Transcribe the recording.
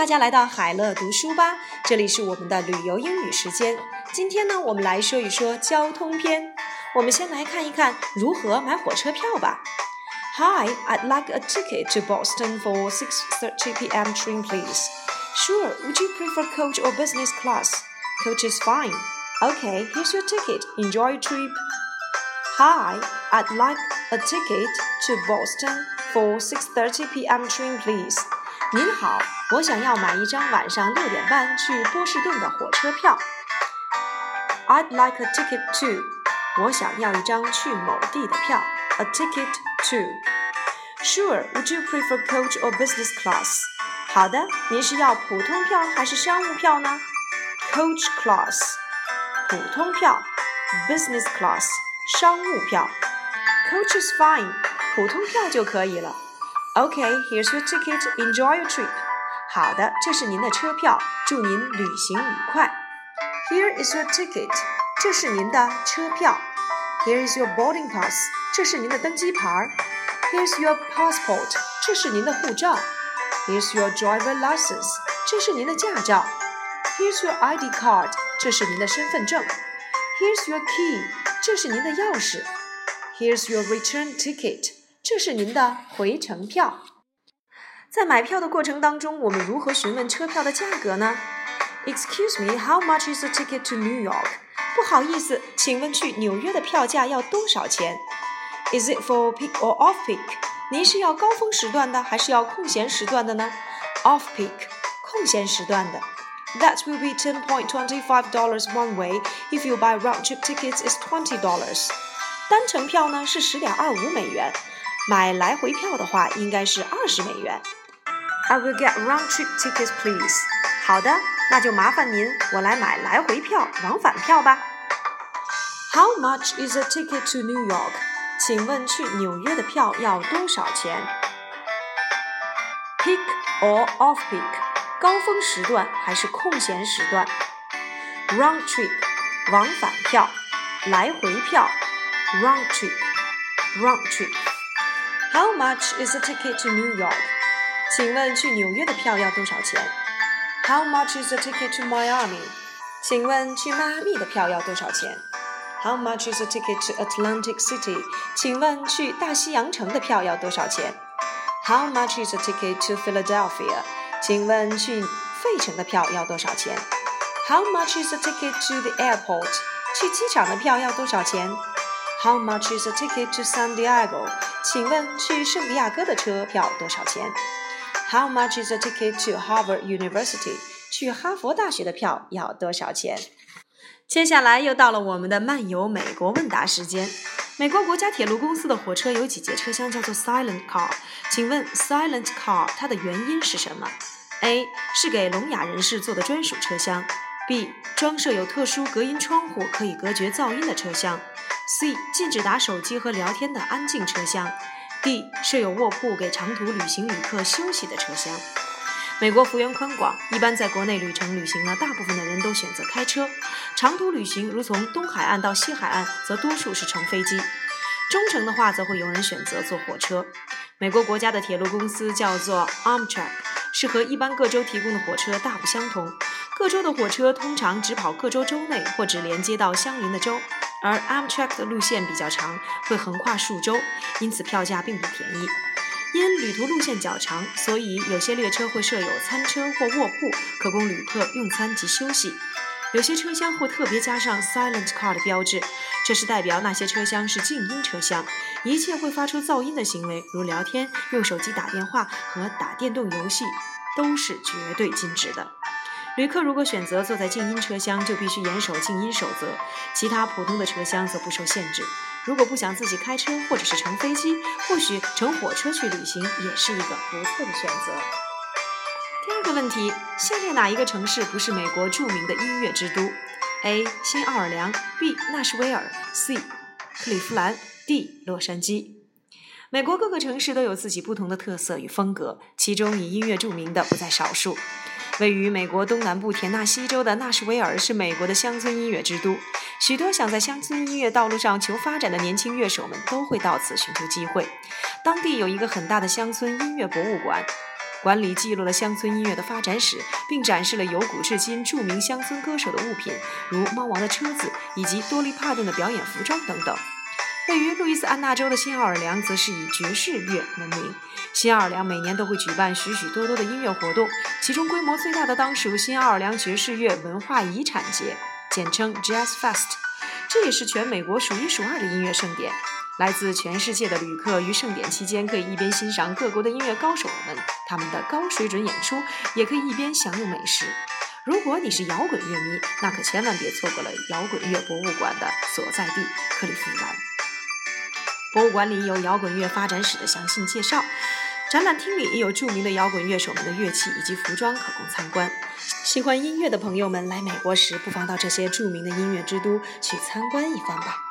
大家来到海乐读书吧，这里是我们的旅游英语时间。今天呢，我们来说一说交通篇。我们先来看一看如何买火车票吧。Hi, I'd like a ticket to Boston for 6:30 p.m. train, please. Sure. Would you prefer coach or business class? Coach is fine. Okay, here's your ticket. Enjoy your trip. Hi, I'd like a ticket to Boston for 6:30 p.m. train, please. 您好，我想要买一张晚上六点半去波士顿的火车票。I'd like a ticket to，我想要一张去某地的票。A ticket to。Sure. Would you prefer coach or business class? 好的，您是要普通票还是商务票呢？Coach class，普通票；Business class，商务票。Coach is fine，普通票就可以了。 OK，here's your ticket. Enjoy your trip. 好的，这是您的车票，祝您旅行愉快。Here is your ticket. 这是您的车票。Here is your boarding pass. 这是您的登机牌。Here's your passport. 这是您的护照。Here's your driver license. 这是您的驾照。Here's your ID card. 这是您的身份证。Here's your key. 这是您的钥匙。Here's your return ticket. 这是您的回程票。在买票的过程当中，我们如何询问车票的价格呢？Excuse me, how much is the ticket to New York？不好意思，请问去纽约的票价要多少钱？Is it for peak or off peak？您是要高峰时段的，还是要空闲时段的呢？Off peak，空闲时段的。That will be ten point twenty-five dollars one way. If you buy round-trip tickets, is twenty dollars. 单程票呢是十点二五美元。 买来回票的话，应该是二十美元。I will get round trip tickets, please. 好的，那就麻烦您，我来买来回票、往返票吧。How much is a ticket to New York? 请问去纽约的票要多少钱？Peak or off peak? 高峰时段还是空闲时段？Round trip 往返票，来回票，round trip round trip。 How much is a ticket to New York？请问去纽约的票要多少钱？How much is a ticket to Miami？请问去迈阿密的票要多少钱？How much is a ticket to Atlantic City？请问去大西洋城的票要多少钱？How much is a ticket to Philadelphia？请问去费城的票要多少钱？How much is a ticket to the airport？去机场的票要多少钱 ？How much is a ticket to San Diego？请问去圣地亚哥的车票多少钱？How much is a ticket to Harvard University？去哈佛大学的票要多少钱？接下来又到了我们的漫游美国问答时间。美国国家铁路公司的火车有几节车厢叫做 Silent Car？请问 Silent Car 它的原因是什么？A 是给聋哑人士坐的专属车厢；B 装设有特殊隔音窗户可以隔绝噪音的车厢。C 禁止打手机和聊天的安静车厢，D 设有卧铺给长途旅行旅客休息的车厢。美国幅员宽广，一般在国内旅程旅行呢，大部分的人都选择开车；长途旅行如从东海岸到西海岸，则多数是乘飞机；中程的话，则会有人选择坐火车。美国国家的铁路公司叫做 Amtrak，是和一般各州提供的火车大不相同。各州的火车通常只跑各州州内或只连接到相邻的州。而 Amtrak 的路线比较长，会横跨数州，因此票价并不便宜。因旅途路线较长，所以有些列车会设有餐车或卧铺，可供旅客用餐及休息。有些车厢会特别加上 Silent Car 的标志，这是代表那些车厢是静音车厢，一切会发出噪音的行为，如聊天、用手机打电话和打电动游戏，都是绝对禁止的。旅客如果选择坐在静音车厢，就必须严守静音守则；其他普通的车厢则不受限制。如果不想自己开车或者是乘飞机，或许乘火车去旅行也是一个不错的选择。第二个问题：下列哪一个城市不是美国著名的音乐之都？A. 新奥尔良 B. 纳什维尔 C. 克利夫兰 D. 洛杉矶。美国各个城市都有自己不同的特色与风格，其中以音乐著名的不在少数。位于美国东南部田纳西州的纳什维尔是美国的乡村音乐之都，许多想在乡村音乐道路上求发展的年轻乐手们都会到此寻求机会。当地有一个很大的乡村音乐博物馆馆里记录了乡村音乐的发展史，并展示了由古至今著名乡村歌手的物品，如猫王的车子以及多利帕顿的表演服装等等。位于路易斯安那州的新奥尔良则是以爵士乐闻名。新奥尔良每年都会举办许许多多的音乐活动，其中规模最大的当属新奥尔良爵士乐文化遗产节，简称 Jazz Fest。这也是全美国数一数二的音乐盛典。来自全世界的旅客于盛典期间可以一边欣赏各国的音乐高手们他们的高水准演出，也可以一边享用美食。如果你是摇滚乐迷，那可千万别错过了摇滚乐博物馆的所在地——克利夫兰。博物馆里有摇滚乐发展史的详细介绍，展览厅里也有著名的摇滚乐手们的乐器以及服装可供参观。喜欢音乐的朋友们来美国时，不妨到这些著名的音乐之都去参观一番吧。